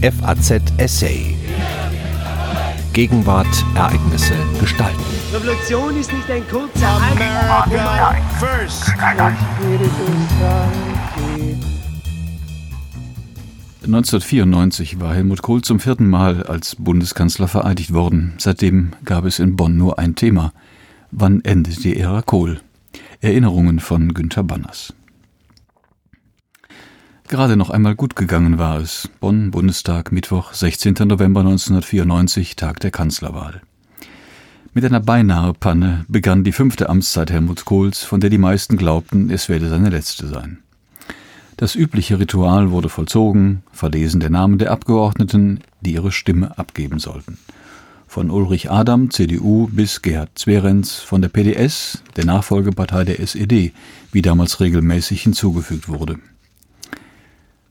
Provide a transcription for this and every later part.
FAZ Essay. Gegenwart, Ereignisse, Gestalten. Revolution ist nicht ein kurzer America first. 1994 war Helmut Kohl zum vierten Mal als Bundeskanzler vereidigt worden. Seitdem gab es in Bonn nur ein Thema. Wann endet die Ära Kohl? Erinnerungen von Günter Banners. Gerade noch einmal gut gegangen war es. Bonn, Bundestag, Mittwoch, 16. November 1994, Tag der Kanzlerwahl. Mit einer beinahe Panne begann die fünfte Amtszeit Helmut Kohls, von der die meisten glaubten, es werde seine letzte sein. Das übliche Ritual wurde vollzogen, Verlesen der Namen der Abgeordneten, die ihre Stimme abgeben sollten. Von Ulrich Adam, CDU, bis Gerhard Zwerenz von der PDS, der Nachfolgepartei der SED, wie damals regelmäßig hinzugefügt wurde.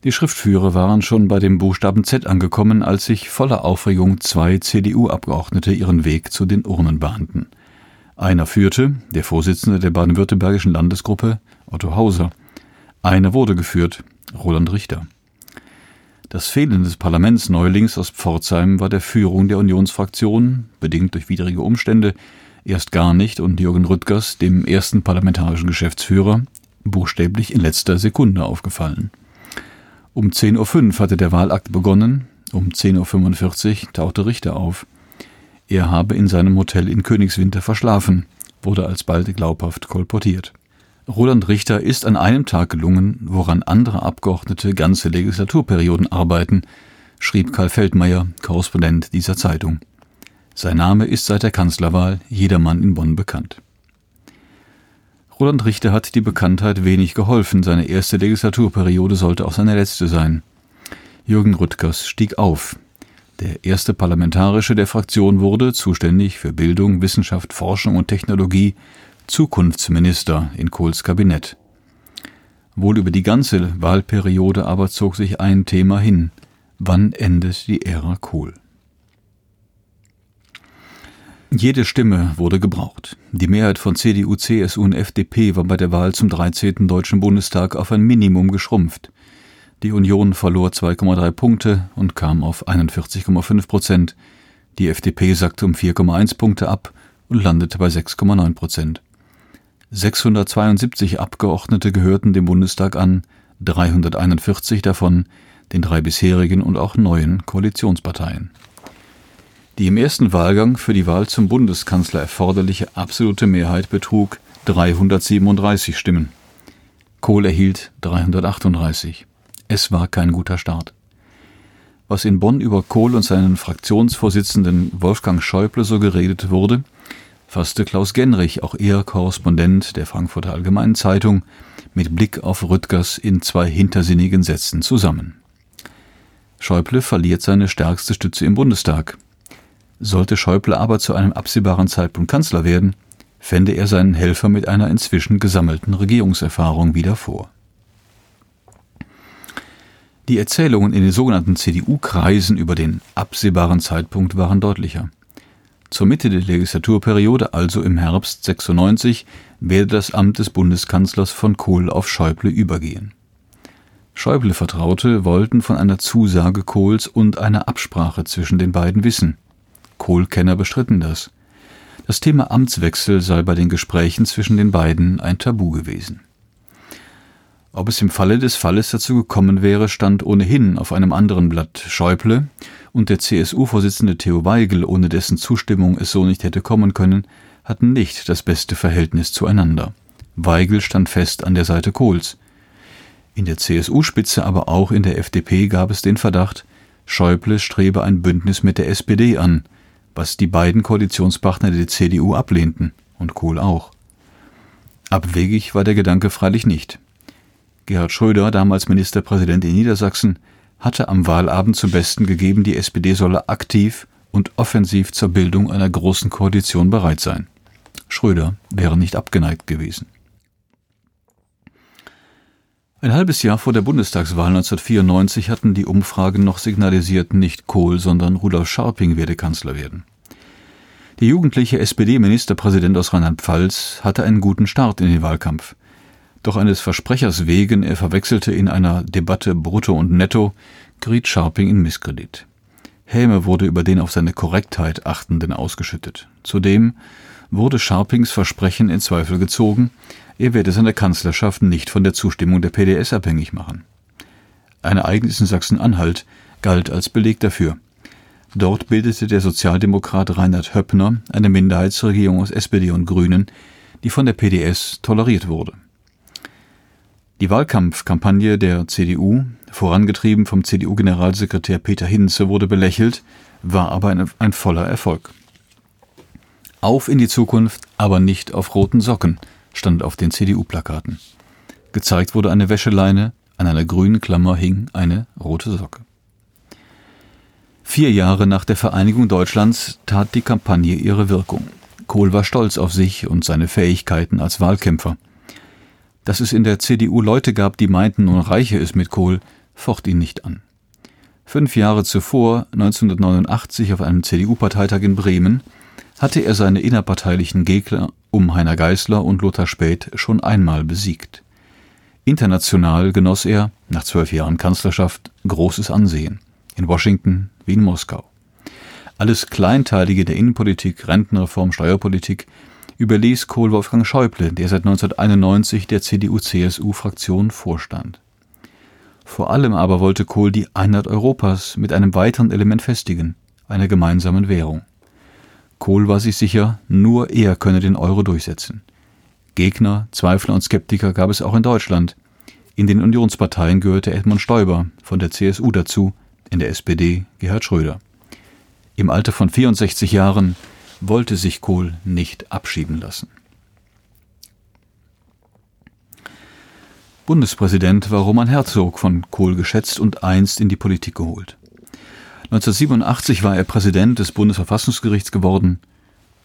Die Schriftführer waren schon bei dem Buchstaben Z angekommen, als sich voller Aufregung zwei CDU-Abgeordnete ihren Weg zu den Urnen bahnten. Einer führte, der Vorsitzende der baden-württembergischen Landesgruppe, Otto Hauser, einer wurde geführt, Roland Richter. Das Fehlen des Parlamentsneulings aus Pforzheim war der Führung der Unionsfraktion, bedingt durch widrige Umstände, erst gar nicht und Jürgen Rüttgers, dem ersten parlamentarischen Geschäftsführer, buchstäblich in letzter Sekunde aufgefallen. Um 10.05 Uhr hatte der Wahlakt begonnen, um 10.45 Uhr tauchte Richter auf. Er habe in seinem Hotel in Königswinter verschlafen, wurde alsbald glaubhaft kolportiert. Roland Richter ist an einem Tag gelungen, woran andere Abgeordnete ganze Legislaturperioden arbeiten, schrieb Karl Feldmeier, Korrespondent dieser Zeitung. Sein Name ist seit der Kanzlerwahl jedermann in Bonn bekannt. Roland Richter hat die Bekanntheit wenig geholfen, seine erste Legislaturperiode sollte auch seine letzte sein. Jürgen Rüttgers stieg auf. Der erste Parlamentarische der Fraktion wurde, zuständig für Bildung, Wissenschaft, Forschung und Technologie, Zukunftsminister in Kohls Kabinett. Wohl über die ganze Wahlperiode aber zog sich ein Thema hin. Wann endet die Ära Kohl? Jede Stimme wurde gebraucht. Die Mehrheit von CDU, CSU und FDP war bei der Wahl zum 13. Deutschen Bundestag auf ein Minimum geschrumpft. Die Union verlor 2,3 Punkte und kam auf 41,5 Prozent. Die FDP sackte um 4,1 Punkte ab und landete bei 6,9 Prozent. 672 Abgeordnete gehörten dem Bundestag an, 341 davon den drei bisherigen und auch neuen Koalitionsparteien. Die im ersten Wahlgang für die Wahl zum Bundeskanzler erforderliche absolute Mehrheit betrug 337 Stimmen. Kohl erhielt 338. Es war kein guter Start. Was in Bonn über Kohl und seinen Fraktionsvorsitzenden Wolfgang Schäuble so geredet wurde, fasste Klaus Genrich, auch er Korrespondent der Frankfurter Allgemeinen Zeitung, mit Blick auf Rüttgers in zwei hintersinnigen Sätzen zusammen. Schäuble verliert seine stärkste Stütze im Bundestag. Sollte Schäuble aber zu einem absehbaren Zeitpunkt Kanzler werden, fände er seinen Helfer mit einer inzwischen gesammelten Regierungserfahrung wieder vor. Die Erzählungen in den sogenannten CDU-Kreisen über den absehbaren Zeitpunkt waren deutlicher. Zur Mitte der Legislaturperiode, also im Herbst 96, werde das Amt des Bundeskanzlers von Kohl auf Schäuble übergehen. Schäuble-Vertraute wollten von einer Zusage Kohls und einer Absprache zwischen den beiden wissen. Kohl-Kenner bestritten das. Das Thema Amtswechsel sei bei den Gesprächen zwischen den beiden ein Tabu gewesen. Ob es im Falle des Falles dazu gekommen wäre, stand ohnehin auf einem anderen Blatt Schäuble und der CSU-Vorsitzende Theo Weigel, ohne dessen Zustimmung es so nicht hätte kommen können, hatten nicht das beste Verhältnis zueinander. Weigel stand fest an der Seite Kohls. In der CSU-Spitze, aber auch in der FDP gab es den Verdacht, Schäuble strebe ein Bündnis mit der SPD an, was die beiden Koalitionspartner der CDU ablehnten und Kohl auch. Abwegig war der Gedanke freilich nicht. Gerhard Schröder, damals Ministerpräsident in Niedersachsen, hatte am Wahlabend zum Besten gegeben, die SPD solle aktiv und offensiv zur Bildung einer großen Koalition bereit sein. Schröder wäre nicht abgeneigt gewesen. Ein halbes Jahr vor der Bundestagswahl 1994 hatten die Umfragen noch signalisiert, nicht Kohl, sondern Rudolf Scharping werde Kanzler werden. Der jugendliche SPD-Ministerpräsident aus Rheinland-Pfalz hatte einen guten Start in den Wahlkampf. Doch eines Versprechers wegen, er verwechselte in einer Debatte Brutto und Netto, geriet Scharping in Misskredit. Häme wurde über den auf seine Korrektheit achtenden ausgeschüttet. Zudem wurde Scharpings Versprechen in Zweifel gezogen, er werde seine Kanzlerschaft nicht von der Zustimmung der PDS abhängig machen. Ein Ereignis in Sachsen-Anhalt galt als Beleg dafür. Dort bildete der Sozialdemokrat Reinhard Höppner eine Minderheitsregierung aus SPD und Grünen, die von der PDS toleriert wurde. Die Wahlkampfkampagne der CDU, vorangetrieben vom CDU-Generalsekretär Peter Hinze, wurde belächelt, war aber ein, ein voller Erfolg. Auf in die Zukunft, aber nicht auf roten Socken, stand auf den CDU-Plakaten. Gezeigt wurde eine Wäscheleine, an einer grünen Klammer hing eine rote Socke. Vier Jahre nach der Vereinigung Deutschlands tat die Kampagne ihre Wirkung. Kohl war stolz auf sich und seine Fähigkeiten als Wahlkämpfer. Dass es in der CDU Leute gab, die meinten, nun reiche es mit Kohl, focht ihn nicht an. Fünf Jahre zuvor, 1989 auf einem CDU-Parteitag in Bremen, hatte er seine innerparteilichen Gegner um Heiner Geißler und Lothar Späth schon einmal besiegt. International genoss er, nach zwölf Jahren Kanzlerschaft, großes Ansehen. In Washington wie in Moskau. Alles Kleinteilige der Innenpolitik, Rentenreform, Steuerpolitik überließ Kohl Wolfgang Schäuble, der seit 1991 der CDU-CSU-Fraktion vorstand. Vor allem aber wollte Kohl die Einheit Europas mit einem weiteren Element festigen, einer gemeinsamen Währung. Kohl war sich sicher, nur er könne den Euro durchsetzen. Gegner, Zweifler und Skeptiker gab es auch in Deutschland. In den Unionsparteien gehörte Edmund Stoiber von der CSU dazu, in der SPD Gerhard Schröder. Im Alter von 64 Jahren wollte sich Kohl nicht abschieben lassen. Bundespräsident war Roman Herzog von Kohl geschätzt und einst in die Politik geholt. 1987 war er Präsident des Bundesverfassungsgerichts geworden.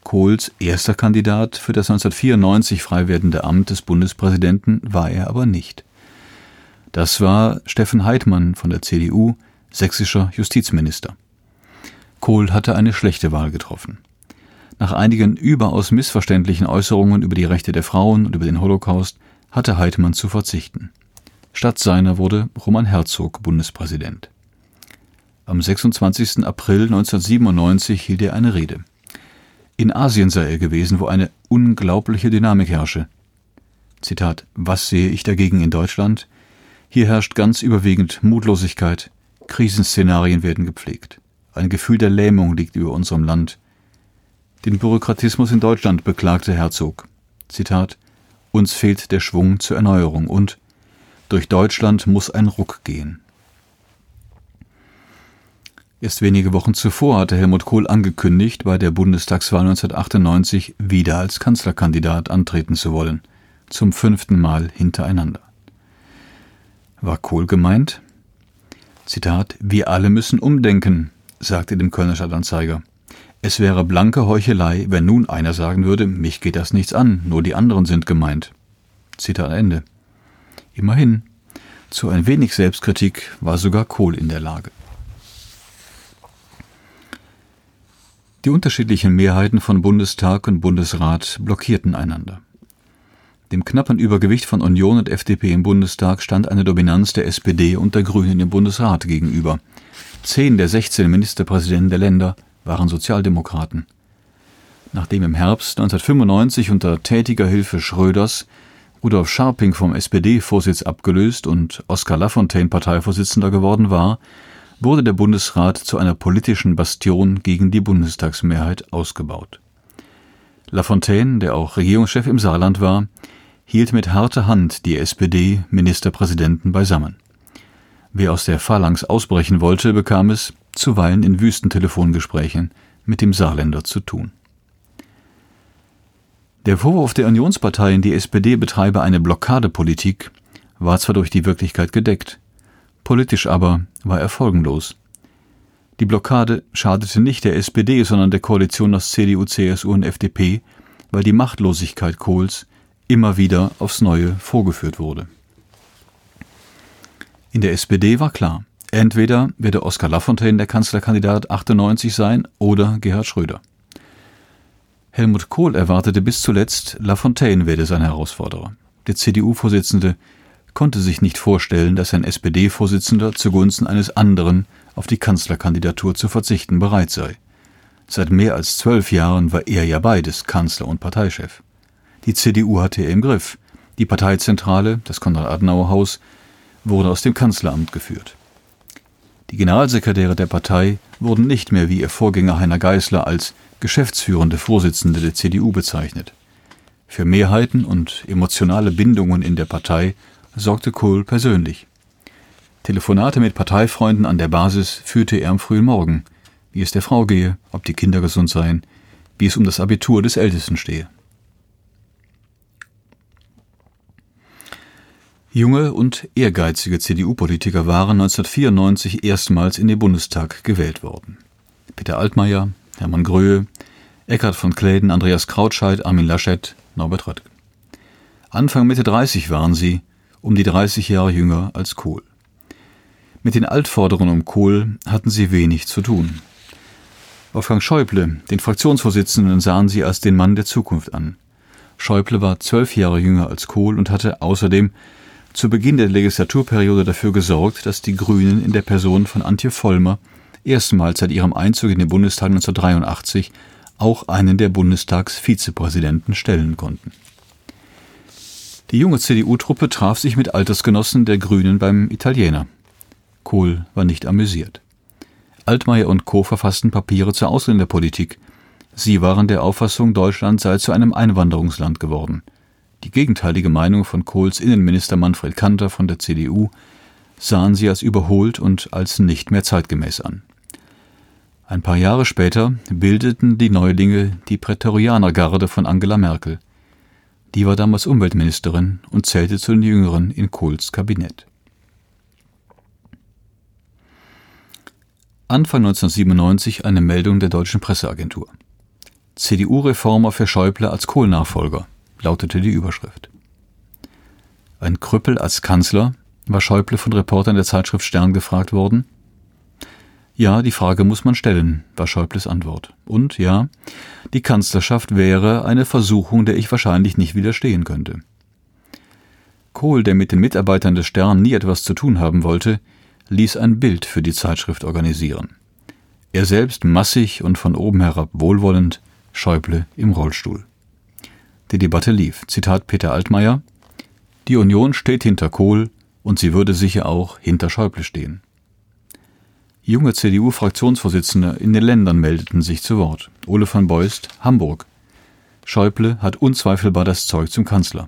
Kohls erster Kandidat für das 1994 frei werdende Amt des Bundespräsidenten war er aber nicht. Das war Steffen Heidmann von der CDU, sächsischer Justizminister. Kohl hatte eine schlechte Wahl getroffen. Nach einigen überaus missverständlichen Äußerungen über die Rechte der Frauen und über den Holocaust hatte Heidmann zu verzichten. Statt seiner wurde Roman Herzog Bundespräsident. Am 26. April 1997 hielt er eine Rede. In Asien sei er gewesen, wo eine unglaubliche Dynamik herrsche. Zitat: Was sehe ich dagegen in Deutschland? Hier herrscht ganz überwiegend Mutlosigkeit, Krisenszenarien werden gepflegt. Ein Gefühl der Lähmung liegt über unserem Land. Den Bürokratismus in Deutschland beklagte Herzog. Zitat: Uns fehlt der Schwung zur Erneuerung und durch Deutschland muss ein Ruck gehen. Erst wenige Wochen zuvor hatte Helmut Kohl angekündigt, bei der Bundestagswahl 1998 wieder als Kanzlerkandidat antreten zu wollen, zum fünften Mal hintereinander. War Kohl gemeint? Zitat: Wir alle müssen umdenken, sagte dem Kölner Stadtanzeiger. Es wäre blanke Heuchelei, wenn nun einer sagen würde, mich geht das nichts an, nur die anderen sind gemeint. Zitat Ende. Immerhin, zu ein wenig Selbstkritik war sogar Kohl in der Lage. Die unterschiedlichen Mehrheiten von Bundestag und Bundesrat blockierten einander. Dem knappen Übergewicht von Union und FDP im Bundestag stand eine Dominanz der SPD und der Grünen im Bundesrat gegenüber. Zehn der 16 Ministerpräsidenten der Länder waren Sozialdemokraten. Nachdem im Herbst 1995 unter tätiger Hilfe Schröders Rudolf Scharping vom SPD-Vorsitz abgelöst und Oskar Lafontaine Parteivorsitzender geworden war, wurde der Bundesrat zu einer politischen Bastion gegen die Bundestagsmehrheit ausgebaut. Lafontaine, der auch Regierungschef im Saarland war, hielt mit harter Hand die SPD-Ministerpräsidenten beisammen. Wer aus der Phalanx ausbrechen wollte, bekam es, zuweilen in Wüstentelefongesprächen, mit dem Saarländer zu tun. Der Vorwurf der Unionsparteien, die SPD betreibe eine Blockadepolitik, war zwar durch die Wirklichkeit gedeckt, Politisch aber war er folgenlos. Die Blockade schadete nicht der SPD, sondern der Koalition aus CDU, CSU und FDP, weil die Machtlosigkeit Kohls immer wieder aufs Neue vorgeführt wurde. In der SPD war klar, entweder werde Oskar Lafontaine der Kanzlerkandidat 98 sein oder Gerhard Schröder. Helmut Kohl erwartete bis zuletzt, Lafontaine werde sein Herausforderer. Der CDU-Vorsitzende konnte sich nicht vorstellen, dass ein SPD-Vorsitzender zugunsten eines anderen auf die Kanzlerkandidatur zu verzichten bereit sei. Seit mehr als zwölf Jahren war er ja beides, Kanzler und Parteichef. Die CDU hatte er im Griff. Die Parteizentrale, das Konrad-Adenauer-Haus, wurde aus dem Kanzleramt geführt. Die Generalsekretäre der Partei wurden nicht mehr wie ihr Vorgänger Heiner Geißler als geschäftsführende Vorsitzende der CDU bezeichnet. Für Mehrheiten und emotionale Bindungen in der Partei sorgte Kohl persönlich. Telefonate mit Parteifreunden an der Basis führte er am frühen Morgen, wie es der Frau gehe, ob die Kinder gesund seien, wie es um das Abitur des Ältesten stehe. Junge und ehrgeizige CDU-Politiker waren 1994 erstmals in den Bundestag gewählt worden. Peter Altmaier, Hermann Gröhe, Eckhard von Kläden, Andreas Krautscheid, Armin Laschet, Norbert Röttgen. Anfang Mitte 30 waren sie, um die 30 Jahre jünger als Kohl. Mit den Altforderungen um Kohl hatten sie wenig zu tun. Wolfgang Schäuble, den Fraktionsvorsitzenden, sahen sie als den Mann der Zukunft an. Schäuble war zwölf Jahre jünger als Kohl und hatte außerdem zu Beginn der Legislaturperiode dafür gesorgt, dass die Grünen in der Person von Antje Vollmer erstmals seit ihrem Einzug in den Bundestag 1983 auch einen der Bundestagsvizepräsidenten stellen konnten. Die junge CDU-Truppe traf sich mit Altersgenossen der Grünen beim Italiener. Kohl war nicht amüsiert. Altmaier und Co. verfassten Papiere zur Ausländerpolitik. Sie waren der Auffassung, Deutschland sei zu einem Einwanderungsland geworden. Die gegenteilige Meinung von Kohls Innenminister Manfred Kanter von der CDU sahen sie als überholt und als nicht mehr zeitgemäß an. Ein paar Jahre später bildeten die Neulinge die Prätorianergarde von Angela Merkel. Die war damals Umweltministerin und zählte zu den Jüngeren in Kohls Kabinett. Anfang 1997 eine Meldung der deutschen Presseagentur. CDU-Reformer für Schäuble als Kohl-Nachfolger, lautete die Überschrift. Ein Krüppel als Kanzler, war Schäuble von Reportern der Zeitschrift Stern gefragt worden. Ja, die Frage muss man stellen, war Schäubles Antwort. Und ja, die Kanzlerschaft wäre eine Versuchung, der ich wahrscheinlich nicht widerstehen könnte. Kohl, der mit den Mitarbeitern des Stern nie etwas zu tun haben wollte, ließ ein Bild für die Zeitschrift organisieren. Er selbst massig und von oben herab wohlwollend, Schäuble im Rollstuhl. Die Debatte lief. Zitat Peter Altmaier Die Union steht hinter Kohl und sie würde sicher auch hinter Schäuble stehen. Junge CDU-Fraktionsvorsitzende in den Ländern meldeten sich zu Wort. Ole von Beust, Hamburg. Schäuble hat unzweifelbar das Zeug zum Kanzler.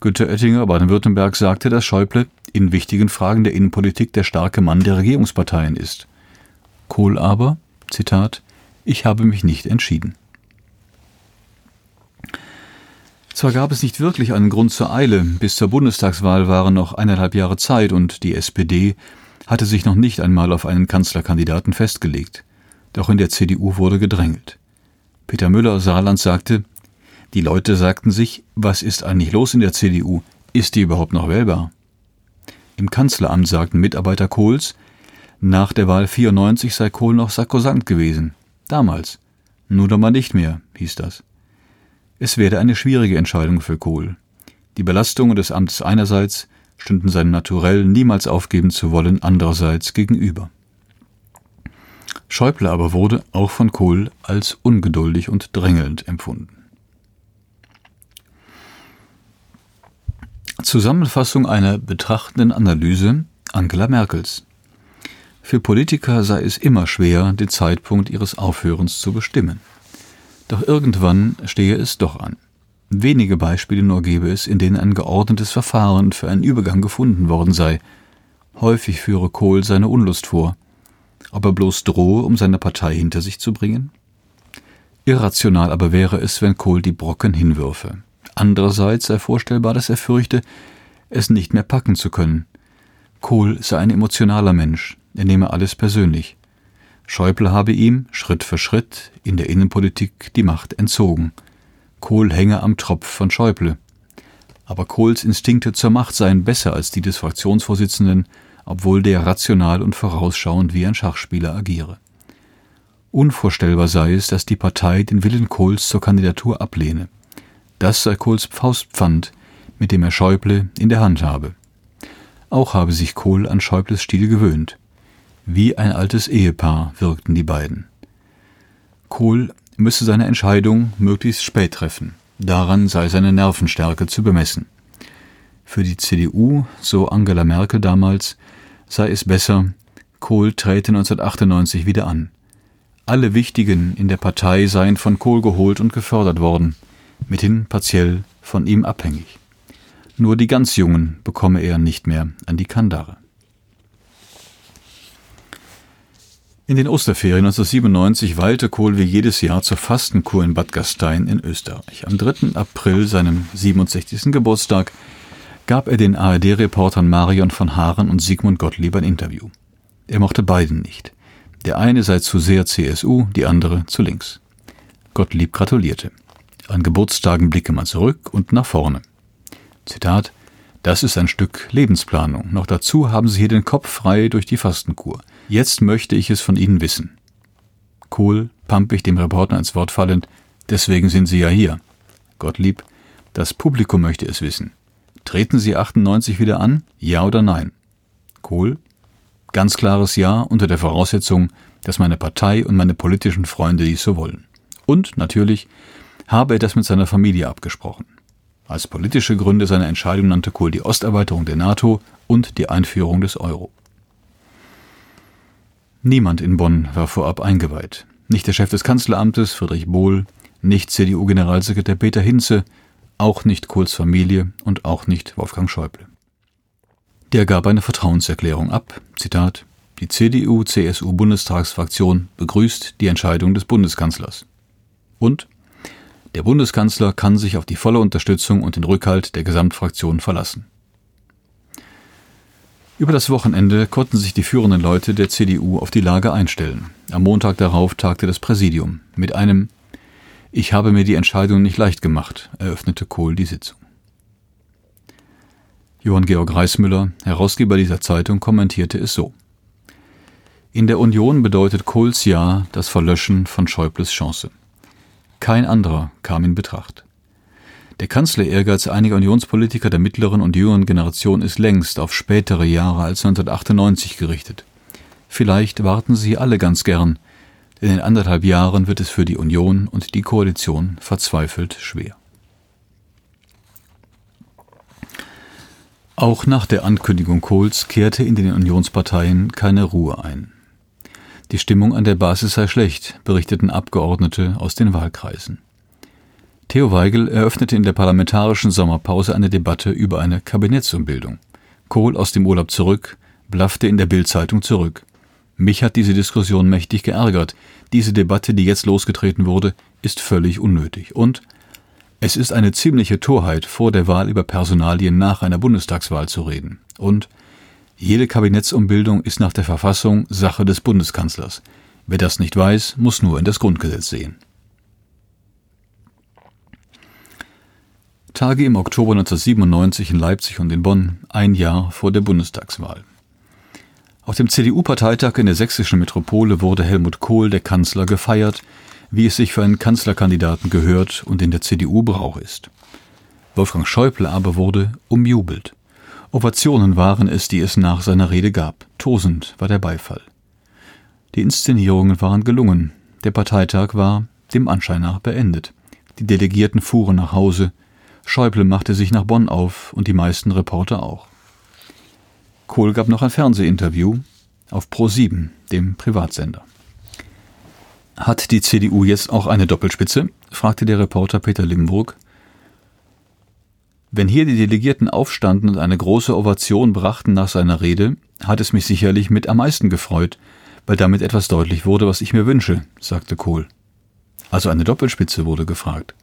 Günter Oettinger, Baden-Württemberg, sagte, dass Schäuble in wichtigen Fragen der Innenpolitik der starke Mann der Regierungsparteien ist. Kohl aber, Zitat, ich habe mich nicht entschieden. Zwar gab es nicht wirklich einen Grund zur Eile, bis zur Bundestagswahl waren noch eineinhalb Jahre Zeit und die SPD hatte sich noch nicht einmal auf einen Kanzlerkandidaten festgelegt. Doch in der CDU wurde gedrängelt. Peter Müller aus Saarland sagte, die Leute sagten sich, was ist eigentlich los in der CDU? Ist die überhaupt noch wählbar? Im Kanzleramt sagten Mitarbeiter Kohls, nach der Wahl 94 sei Kohl noch sakrosant gewesen. Damals. Nun aber nicht mehr, hieß das. Es werde eine schwierige Entscheidung für Kohl. Die Belastungen des Amtes einerseits, stünden seinem Naturell niemals aufgeben zu wollen andererseits gegenüber. Schäuble aber wurde auch von Kohl als ungeduldig und drängelnd empfunden. Zusammenfassung einer betrachtenden Analyse Angela Merkels. Für Politiker sei es immer schwer, den Zeitpunkt ihres Aufhörens zu bestimmen. Doch irgendwann stehe es doch an. Wenige Beispiele nur gebe es, in denen ein geordnetes Verfahren für einen Übergang gefunden worden sei. Häufig führe Kohl seine Unlust vor. Ob er bloß drohe, um seine Partei hinter sich zu bringen? Irrational aber wäre es, wenn Kohl die Brocken hinwürfe. Andererseits sei vorstellbar, dass er fürchte, es nicht mehr packen zu können. Kohl sei ein emotionaler Mensch, er nehme alles persönlich. Schäuble habe ihm Schritt für Schritt in der Innenpolitik die Macht entzogen – Kohl hänge am Tropf von Schäuble. Aber Kohls Instinkte zur Macht seien besser als die des Fraktionsvorsitzenden, obwohl der rational und vorausschauend wie ein Schachspieler agiere. Unvorstellbar sei es, dass die Partei den Willen Kohls zur Kandidatur ablehne. Das sei Kohls Faustpfand, mit dem er Schäuble in der Hand habe. Auch habe sich Kohl an Schäubles Stil gewöhnt. Wie ein altes Ehepaar wirkten die beiden. Kohl müsse seine Entscheidung möglichst spät treffen. Daran sei seine Nervenstärke zu bemessen. Für die CDU, so Angela Merkel damals, sei es besser, Kohl träte 1998 wieder an. Alle Wichtigen in der Partei seien von Kohl geholt und gefördert worden, mithin partiell von ihm abhängig. Nur die ganz Jungen bekomme er nicht mehr an die Kandare. In den Osterferien 1997 weilte Kohl wie jedes Jahr zur Fastenkur in Bad Gastein in Österreich. Am 3. April, seinem 67. Geburtstag, gab er den ARD-Reportern Marion von Haaren und Sigmund Gottlieb ein Interview. Er mochte beiden nicht. Der eine sei zu sehr CSU, die andere zu links. Gottlieb gratulierte. An Geburtstagen blicke man zurück und nach vorne. Zitat Das ist ein Stück Lebensplanung. Noch dazu haben Sie hier den Kopf frei durch die Fastenkur. Jetzt möchte ich es von Ihnen wissen. Kohl, pampig dem Reporter ins Wort fallend, deswegen sind Sie ja hier. Gottlieb, das Publikum möchte es wissen. Treten Sie 98 wieder an? Ja oder nein? Kohl, ganz klares Ja unter der Voraussetzung, dass meine Partei und meine politischen Freunde dies so wollen. Und natürlich habe er das mit seiner Familie abgesprochen. Als politische Gründe seiner Entscheidung nannte Kohl die Osterweiterung der NATO und die Einführung des Euro. Niemand in Bonn war vorab eingeweiht. Nicht der Chef des Kanzleramtes, Friedrich Bohl, nicht CDU-Generalsekretär Peter Hinze, auch nicht Kohls Familie und auch nicht Wolfgang Schäuble. Der gab eine Vertrauenserklärung ab. Zitat: Die CDU-CSU-Bundestagsfraktion begrüßt die Entscheidung des Bundeskanzlers. Und der Bundeskanzler kann sich auf die volle Unterstützung und den Rückhalt der Gesamtfraktion verlassen. Über das Wochenende konnten sich die führenden Leute der CDU auf die Lage einstellen. Am Montag darauf tagte das Präsidium. Mit einem Ich habe mir die Entscheidung nicht leicht gemacht, eröffnete Kohl die Sitzung. Johann Georg Reismüller, Herausgeber dieser Zeitung, kommentierte es so. In der Union bedeutet Kohls Ja das Verlöschen von Schäubles Chance. Kein anderer kam in Betracht. Der Kanzler-Ehrgeiz einiger Unionspolitiker der mittleren und jüngeren Generation ist längst auf spätere Jahre als 1998 gerichtet. Vielleicht warten sie alle ganz gern, denn in anderthalb Jahren wird es für die Union und die Koalition verzweifelt schwer. Auch nach der Ankündigung Kohls kehrte in den Unionsparteien keine Ruhe ein. Die Stimmung an der Basis sei schlecht, berichteten Abgeordnete aus den Wahlkreisen. Theo Weigel eröffnete in der parlamentarischen Sommerpause eine Debatte über eine Kabinettsumbildung. Kohl aus dem Urlaub zurück, blaffte in der Bildzeitung zurück. Mich hat diese Diskussion mächtig geärgert. Diese Debatte, die jetzt losgetreten wurde, ist völlig unnötig. Und es ist eine ziemliche Torheit, vor der Wahl über Personalien nach einer Bundestagswahl zu reden. Und jede Kabinettsumbildung ist nach der Verfassung Sache des Bundeskanzlers. Wer das nicht weiß, muss nur in das Grundgesetz sehen. Tage im Oktober 1997 in Leipzig und in Bonn, ein Jahr vor der Bundestagswahl. Auf dem CDU-Parteitag in der sächsischen Metropole wurde Helmut Kohl, der Kanzler, gefeiert, wie es sich für einen Kanzlerkandidaten gehört und in der CDU Brauch ist. Wolfgang Schäuble aber wurde umjubelt. Ovationen waren es, die es nach seiner Rede gab. Tosend war der Beifall. Die Inszenierungen waren gelungen. Der Parteitag war, dem Anschein nach, beendet. Die Delegierten fuhren nach Hause, Schäuble machte sich nach Bonn auf und die meisten Reporter auch. Kohl gab noch ein Fernsehinterview auf Pro7, dem Privatsender. Hat die CDU jetzt auch eine Doppelspitze? fragte der Reporter Peter Limburg. Wenn hier die Delegierten aufstanden und eine große Ovation brachten nach seiner Rede, hat es mich sicherlich mit am meisten gefreut, weil damit etwas deutlich wurde, was ich mir wünsche, sagte Kohl. Also eine Doppelspitze wurde gefragt.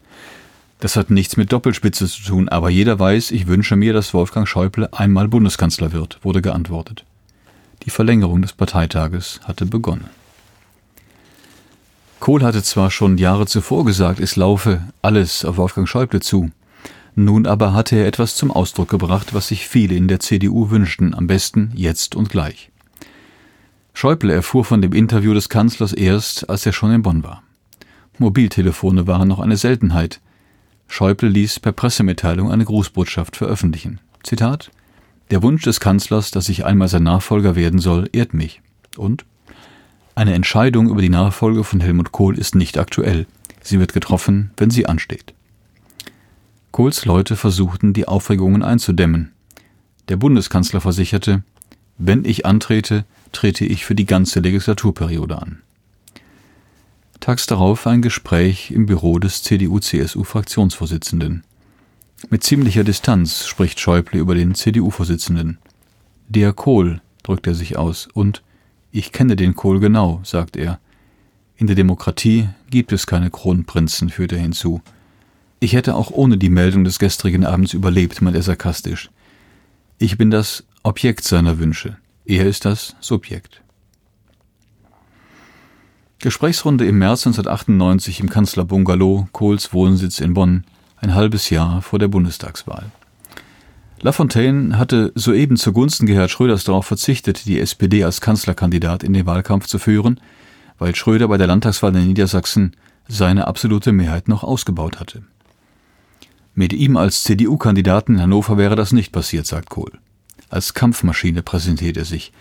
Das hat nichts mit Doppelspitze zu tun, aber jeder weiß, ich wünsche mir, dass Wolfgang Schäuble einmal Bundeskanzler wird, wurde geantwortet. Die Verlängerung des Parteitages hatte begonnen. Kohl hatte zwar schon Jahre zuvor gesagt, es laufe alles auf Wolfgang Schäuble zu. Nun aber hatte er etwas zum Ausdruck gebracht, was sich viele in der CDU wünschten, am besten jetzt und gleich. Schäuble erfuhr von dem Interview des Kanzlers erst, als er schon in Bonn war. Mobiltelefone waren noch eine Seltenheit. Schäuble ließ per Pressemitteilung eine Grußbotschaft veröffentlichen. Zitat Der Wunsch des Kanzlers, dass ich einmal sein Nachfolger werden soll, ehrt mich. Und eine Entscheidung über die Nachfolge von Helmut Kohl ist nicht aktuell. Sie wird getroffen, wenn sie ansteht. Kohls Leute versuchten, die Aufregungen einzudämmen. Der Bundeskanzler versicherte, wenn ich antrete, trete ich für die ganze Legislaturperiode an. Tags darauf ein Gespräch im Büro des CDU-CSU-Fraktionsvorsitzenden. Mit ziemlicher Distanz spricht Schäuble über den CDU-Vorsitzenden. Der Kohl, drückt er sich aus, und ich kenne den Kohl genau, sagt er. In der Demokratie gibt es keine Kronprinzen, führt er hinzu. Ich hätte auch ohne die Meldung des gestrigen Abends überlebt, meint er sarkastisch. Ich bin das Objekt seiner Wünsche. Er ist das Subjekt. Gesprächsrunde im März 1998 im Kanzlerbungalow, Kohls Wohnsitz in Bonn, ein halbes Jahr vor der Bundestagswahl. Lafontaine hatte soeben zugunsten Gerhard Schröders darauf verzichtet, die SPD als Kanzlerkandidat in den Wahlkampf zu führen, weil Schröder bei der Landtagswahl in Niedersachsen seine absolute Mehrheit noch ausgebaut hatte. Mit ihm als CDU-Kandidaten in Hannover wäre das nicht passiert, sagt Kohl. Als Kampfmaschine präsentiert er sich.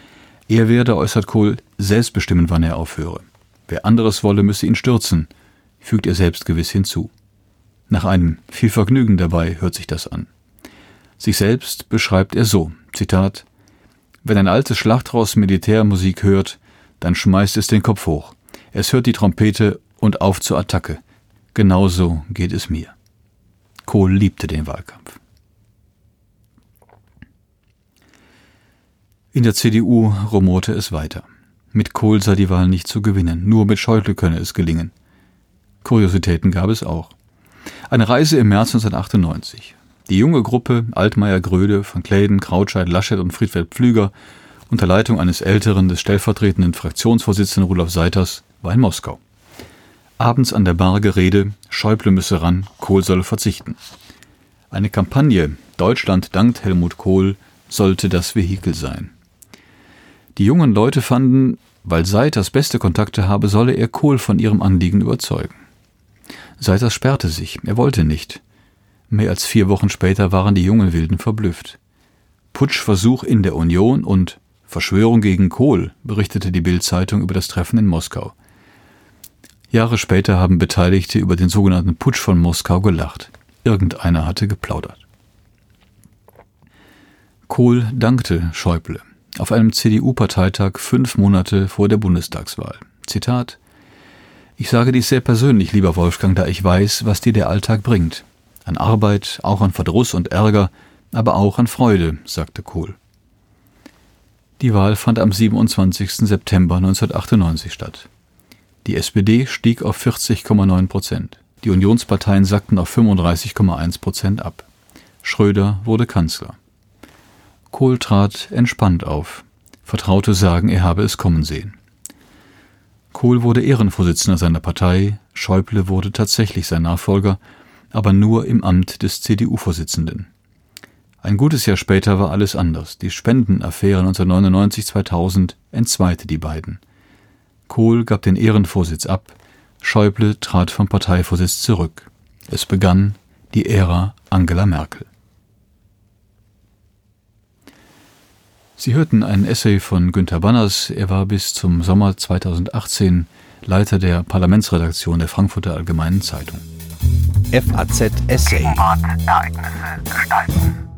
Er werde, äußert Kohl, selbst bestimmen, wann er aufhöre. Wer anderes wolle, müsse ihn stürzen, fügt er selbstgewiss hinzu. Nach einem viel Vergnügen dabei hört sich das an. Sich selbst beschreibt er so, Zitat, Wenn ein altes Schlachtraus Militärmusik hört, dann schmeißt es den Kopf hoch. Es hört die Trompete und auf zur Attacke. Genauso geht es mir. Kohl liebte den Wahlkampf. In der CDU rumorte es weiter. Mit Kohl sei die Wahl nicht zu gewinnen, nur mit Schäuble könne es gelingen. Kuriositäten gab es auch. Eine Reise im März 1998. Die junge Gruppe Altmaier Gröde von Kläden, Krautscheid, Laschet und Friedfeld Pflüger unter Leitung eines älteren des stellvertretenden Fraktionsvorsitzenden Rudolf Seiters war in Moskau. Abends an der Bar Gerede, Schäuble müsse ran, Kohl solle verzichten. Eine Kampagne Deutschland dankt Helmut Kohl sollte das Vehikel sein. Die jungen Leute fanden, weil Seiters beste Kontakte habe, solle er Kohl von ihrem Anliegen überzeugen. Seiters sperrte sich, er wollte nicht. Mehr als vier Wochen später waren die jungen Wilden verblüfft. Putschversuch in der Union und Verschwörung gegen Kohl, berichtete die Bild-Zeitung über das Treffen in Moskau. Jahre später haben Beteiligte über den sogenannten Putsch von Moskau gelacht. Irgendeiner hatte geplaudert. Kohl dankte Schäuble auf einem CDU-Parteitag fünf Monate vor der Bundestagswahl. Zitat Ich sage dies sehr persönlich, lieber Wolfgang, da ich weiß, was dir der Alltag bringt. An Arbeit, auch an Verdruss und Ärger, aber auch an Freude, sagte Kohl. Die Wahl fand am 27. September 1998 statt. Die SPD stieg auf 40,9 Prozent. Die Unionsparteien sackten auf 35,1 Prozent ab. Schröder wurde Kanzler. Kohl trat entspannt auf. Vertraute sagen, er habe es kommen sehen. Kohl wurde Ehrenvorsitzender seiner Partei, Schäuble wurde tatsächlich sein Nachfolger, aber nur im Amt des CDU-Vorsitzenden. Ein gutes Jahr später war alles anders. Die Spendenaffäre 1999-2000 entzweite die beiden. Kohl gab den Ehrenvorsitz ab, Schäuble trat vom Parteivorsitz zurück. Es begann die Ära Angela Merkel. Sie hörten ein Essay von Günter Banners. Er war bis zum Sommer 2018 Leiter der Parlamentsredaktion der Frankfurter Allgemeinen Zeitung. FAZ Essay. Ereignisse gestalten.